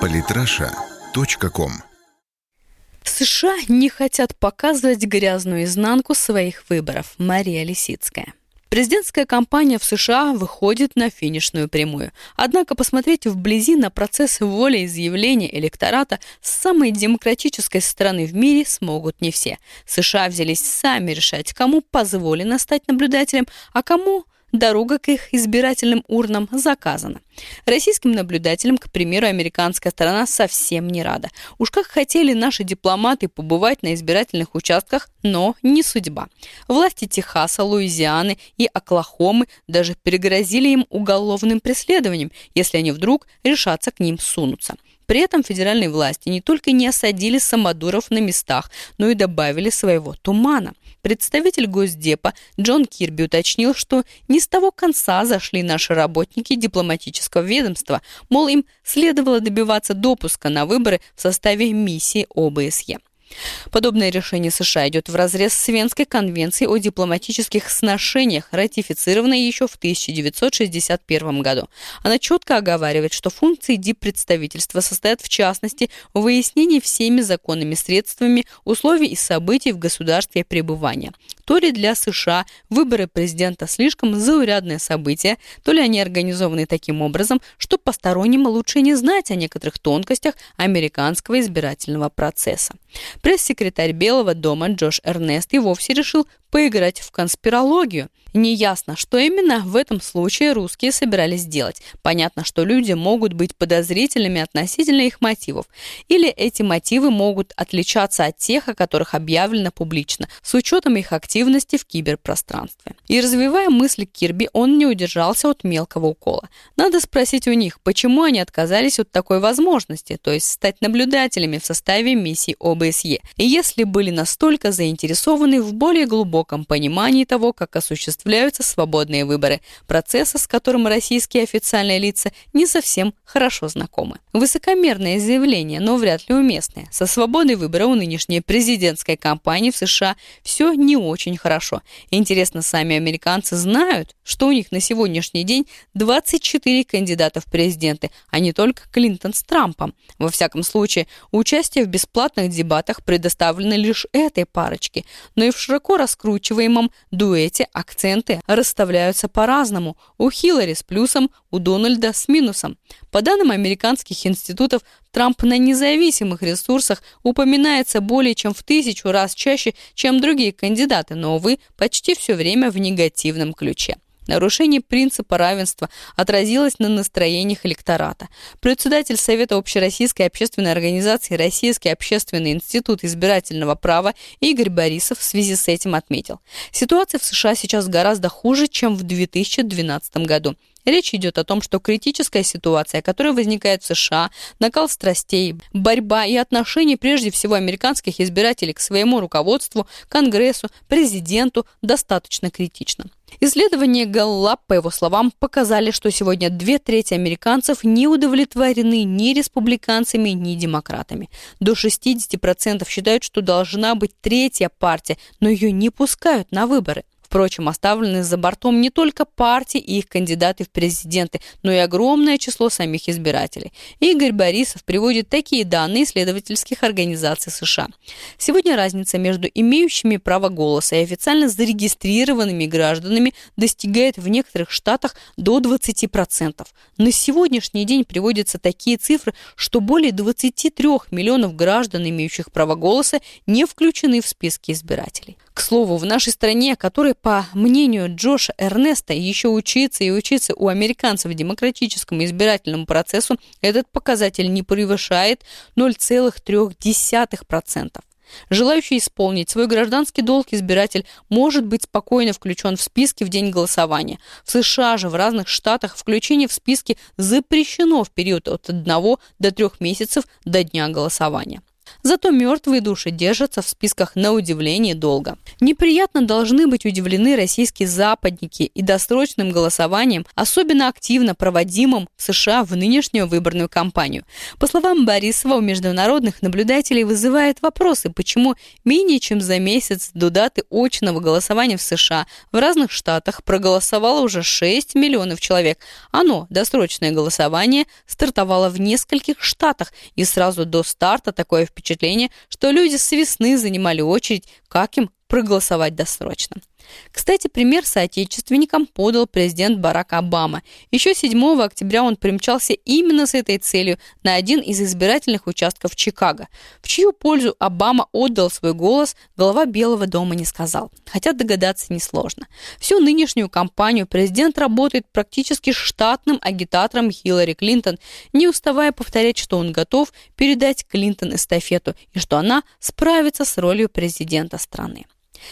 Политраша.ком США не хотят показывать грязную изнанку своих выборов. Мария Лисицкая. Президентская кампания в США выходит на финишную прямую. Однако посмотреть вблизи на процесс волеизъявления электората самой демократической страны в мире смогут не все. США взялись сами решать, кому позволено стать наблюдателем, а кому дорога к их избирательным урнам заказана. Российским наблюдателям, к примеру, американская сторона совсем не рада. Уж как хотели наши дипломаты побывать на избирательных участках, но не судьба. Власти Техаса, Луизианы и Оклахомы даже перегрозили им уголовным преследованием, если они вдруг решатся к ним сунуться. При этом федеральные власти не только не осадили самодуров на местах, но и добавили своего тумана. Представитель Госдепа Джон Кирби уточнил, что не с того конца зашли наши работники дипломатического ведомства, мол, им следовало добиваться допуска на выборы в составе миссии ОБСЕ. Подобное решение США идет вразрез с Венской конвенцией о дипломатических сношениях, ратифицированной еще в 1961 году. Она четко оговаривает, что функции диппредставительства состоят в частности в выяснении всеми законными средствами условий и событий в государстве пребывания. То ли для США выборы президента слишком заурядное событие, то ли они организованы таким образом, что посторонним лучше не знать о некоторых тонкостях американского избирательного процесса. Пресс-секретарь Белого дома Джош Эрнест и вовсе решил поиграть в конспирологию. Неясно, что именно в этом случае русские собирались делать. Понятно, что люди могут быть подозрительными относительно их мотивов. Или эти мотивы могут отличаться от тех, о которых объявлено публично, с учетом их активности в киберпространстве. И развивая мысли Кирби, он не удержался от мелкого укола. Надо спросить у них, почему они отказались от такой возможности, то есть стать наблюдателями в составе миссии ОБСЕ. Если были настолько заинтересованы в более глубоком глубоком понимании того, как осуществляются свободные выборы, процесса, с которым российские официальные лица не совсем хорошо знакомы. Высокомерное заявление, но вряд ли уместное. Со свободой выбора у нынешней президентской кампании в США все не очень хорошо. Интересно, сами американцы знают, что у них на сегодняшний день 24 кандидата в президенты, а не только Клинтон с Трампом. Во всяком случае, участие в бесплатных дебатах предоставлено лишь этой парочке, но и в широко раскрученном раскручиваемом дуэте акценты расставляются по-разному. У Хиллари с плюсом, у Дональда с минусом. По данным американских институтов, Трамп на независимых ресурсах упоминается более чем в тысячу раз чаще, чем другие кандидаты, но, увы, почти все время в негативном ключе. Нарушение принципа равенства отразилось на настроениях электората. Председатель Совета общероссийской общественной организации Российский общественный институт избирательного права Игорь Борисов в связи с этим отметил. Ситуация в США сейчас гораздо хуже, чем в 2012 году. Речь идет о том, что критическая ситуация, которая возникает в США, накал страстей, борьба и отношение прежде всего американских избирателей к своему руководству, Конгрессу, президенту достаточно критична. Исследования Галлап, по его словам, показали, что сегодня две трети американцев не удовлетворены ни республиканцами, ни демократами. До 60% считают, что должна быть третья партия, но ее не пускают на выборы. Впрочем, оставлены за бортом не только партии и их кандидаты в президенты, но и огромное число самих избирателей. Игорь Борисов приводит такие данные исследовательских организаций США. Сегодня разница между имеющими право голоса и официально зарегистрированными гражданами достигает в некоторых штатах до 20%. На сегодняшний день приводятся такие цифры, что более 23 миллионов граждан, имеющих право голоса, не включены в списки избирателей. К слову, в нашей стране, которой, по мнению Джоша Эрнеста, еще учиться и учиться у американцев демократическому избирательному процессу, этот показатель не превышает 0,3%. Желающий исполнить свой гражданский долг избиратель может быть спокойно включен в списки в день голосования. В США же в разных штатах включение в списки запрещено в период от 1 до 3 месяцев до дня голосования. Зато мертвые души держатся в списках на удивление долго. Неприятно должны быть удивлены российские западники и досрочным голосованием, особенно активно проводимым в США в нынешнюю выборную кампанию. По словам Борисова, у международных наблюдателей вызывает вопросы, почему менее чем за месяц до даты очного голосования в США в разных штатах проголосовало уже 6 миллионов человек. Оно, досрочное голосование, стартовало в нескольких штатах, и сразу до старта такое впечатление, что люди с весны занимали очередь, как им проголосовать досрочно. Кстати, пример соотечественникам подал президент Барак Обама. Еще 7 октября он примчался именно с этой целью на один из избирательных участков Чикаго. В чью пользу Обама отдал свой голос, глава Белого дома не сказал. Хотя догадаться несложно. Всю нынешнюю кампанию президент работает практически штатным агитатором Хиллари Клинтон, не уставая повторять, что он готов передать Клинтон эстафету и что она справится с ролью президента страны.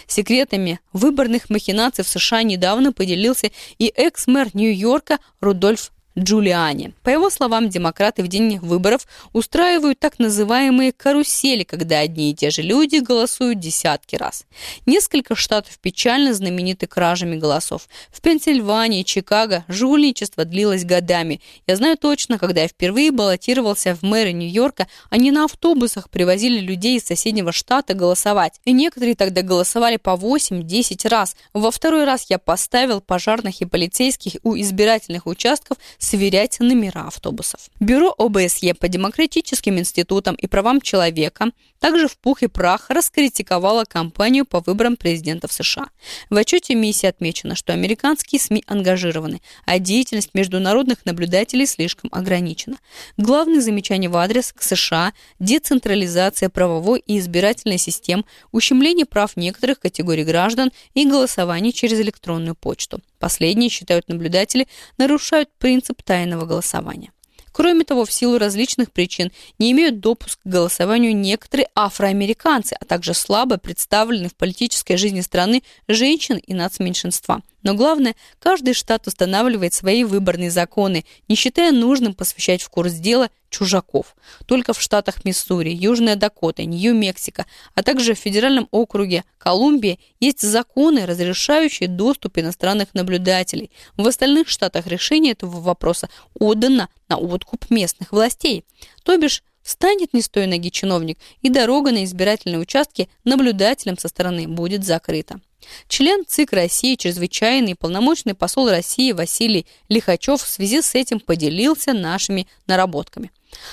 Секретами выборных махинаций в США недавно поделился и экс-мэр Нью-Йорка Рудольф Джулиани. По его словам, демократы в день выборов устраивают так называемые карусели, когда одни и те же люди голосуют десятки раз. Несколько штатов печально знамениты кражами голосов. В Пенсильвании, Чикаго жульничество длилось годами. Я знаю точно, когда я впервые баллотировался в мэры Нью-Йорка, они на автобусах привозили людей из соседнего штата голосовать. И некоторые тогда голосовали по 8-10 раз. Во второй раз я поставил пожарных и полицейских у избирательных участков сверять номера автобусов. Бюро ОБСЕ по демократическим институтам и правам человека также в пух и прах раскритиковала кампанию по выборам президента в США. В отчете миссии отмечено, что американские СМИ ангажированы, а деятельность международных наблюдателей слишком ограничена. Главные замечания в адрес к США – децентрализация правовой и избирательной систем, ущемление прав некоторых категорий граждан и голосование через электронную почту. Последние, считают наблюдатели, нарушают принцип тайного голосования. Кроме того, в силу различных причин не имеют допуск к голосованию некоторые афроамериканцы, а также слабо представлены в политической жизни страны женщин и нацменьшинства. Но главное, каждый штат устанавливает свои выборные законы, не считая нужным посвящать в курс дела чужаков. Только в штатах Миссури, Южная Дакота, Нью-Мексико, а также в федеральном округе Колумбия есть законы, разрешающие доступ иностранных наблюдателей. В остальных штатах решение этого вопроса отдано на откуп местных властей. То бишь, станет не с той ноги чиновник, и дорога на избирательные участки наблюдателям со стороны будет закрыта. Член ЦИК России, чрезвычайный полномочный посол России Василий Лихачев в связи с этим поделился нашими наработками.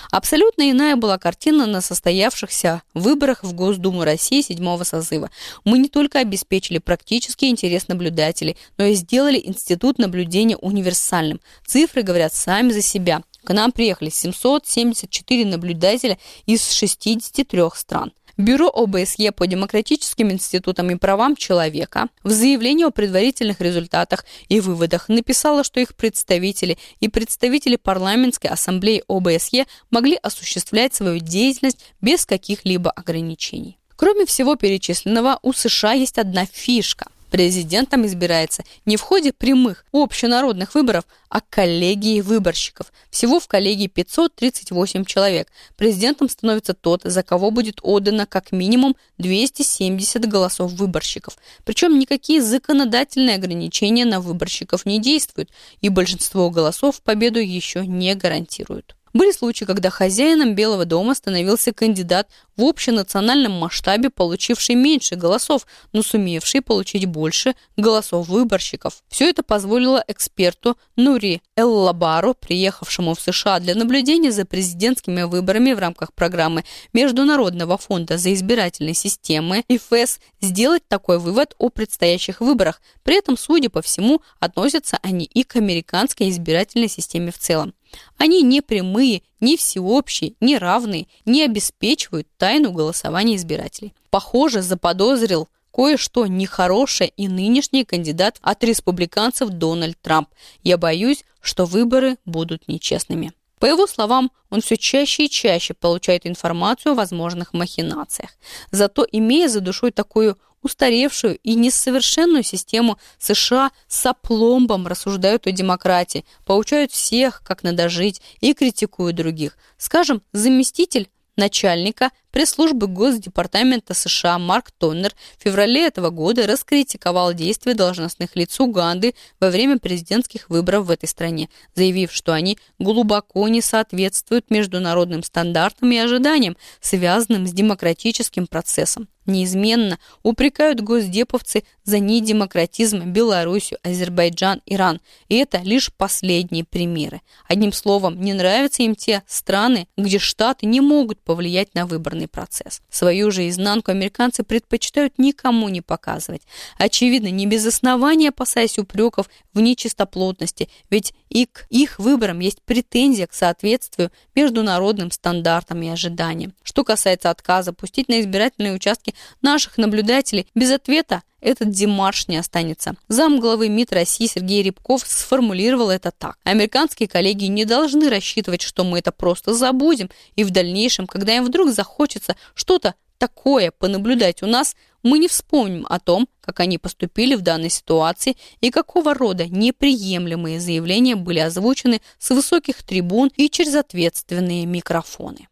Абсолютно иная была картина на состоявшихся выборах в Госдуму России седьмого созыва. Мы не только обеспечили практический интерес наблюдателей, но и сделали институт наблюдения универсальным. Цифры говорят сами за себя. К нам приехали 774 наблюдателя из 63 стран. Бюро ОБСЕ по демократическим институтам и правам человека в заявлении о предварительных результатах и выводах написало, что их представители и представители парламентской ассамблеи ОБСЕ могли осуществлять свою деятельность без каких-либо ограничений. Кроме всего перечисленного, у США есть одна фишка. Президентом избирается не в ходе прямых общенародных выборов, а коллегии выборщиков. Всего в коллегии 538 человек. Президентом становится тот, за кого будет отдано как минимум 270 голосов выборщиков. Причем никакие законодательные ограничения на выборщиков не действуют, и большинство голосов победу еще не гарантируют. Были случаи, когда хозяином Белого дома становился кандидат в общенациональном масштабе, получивший меньше голосов, но сумевший получить больше голосов выборщиков. Все это позволило эксперту Нури Эллабару, приехавшему в США для наблюдения за президентскими выборами в рамках программы Международного фонда за избирательной системы ИФС, сделать такой вывод о предстоящих выборах. При этом, судя по всему, относятся они и к американской избирательной системе в целом. Они не прямые, не всеобщие, не равные, не обеспечивают тайну голосования избирателей. Похоже, заподозрил кое-что нехорошее и нынешний кандидат от республиканцев Дональд Трамп. Я боюсь, что выборы будут нечестными. По его словам, он все чаще и чаще получает информацию о возможных махинациях. Зато, имея за душой такую устаревшую и несовершенную систему США с опломбом рассуждают о демократии, поучают всех, как надо жить, и критикуют других. Скажем, заместитель начальника пресс-службы Госдепартамента США Марк Тоннер в феврале этого года раскритиковал действия должностных лиц Уганды во время президентских выборов в этой стране, заявив, что они глубоко не соответствуют международным стандартам и ожиданиям, связанным с демократическим процессом неизменно упрекают госдеповцы за недемократизм Белоруссию, Азербайджан, Иран. И это лишь последние примеры. Одним словом, не нравятся им те страны, где штаты не могут повлиять на выборный процесс. Свою же изнанку американцы предпочитают никому не показывать. Очевидно, не без основания опасаясь упреков в нечистоплотности, ведь и к их выборам есть претензия к соответствию международным стандартам и ожиданиям. Что касается отказа пустить на избирательные участки наших наблюдателей, без ответа этот демарш не останется. Зам главы МИД России Сергей Рябков сформулировал это так. Американские коллеги не должны рассчитывать, что мы это просто забудем, и в дальнейшем, когда им вдруг захочется что-то такое понаблюдать у нас, мы не вспомним о том, как они поступили в данной ситуации и какого рода неприемлемые заявления были озвучены с высоких трибун и через ответственные микрофоны.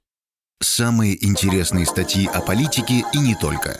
Самые интересные статьи о политике и не только.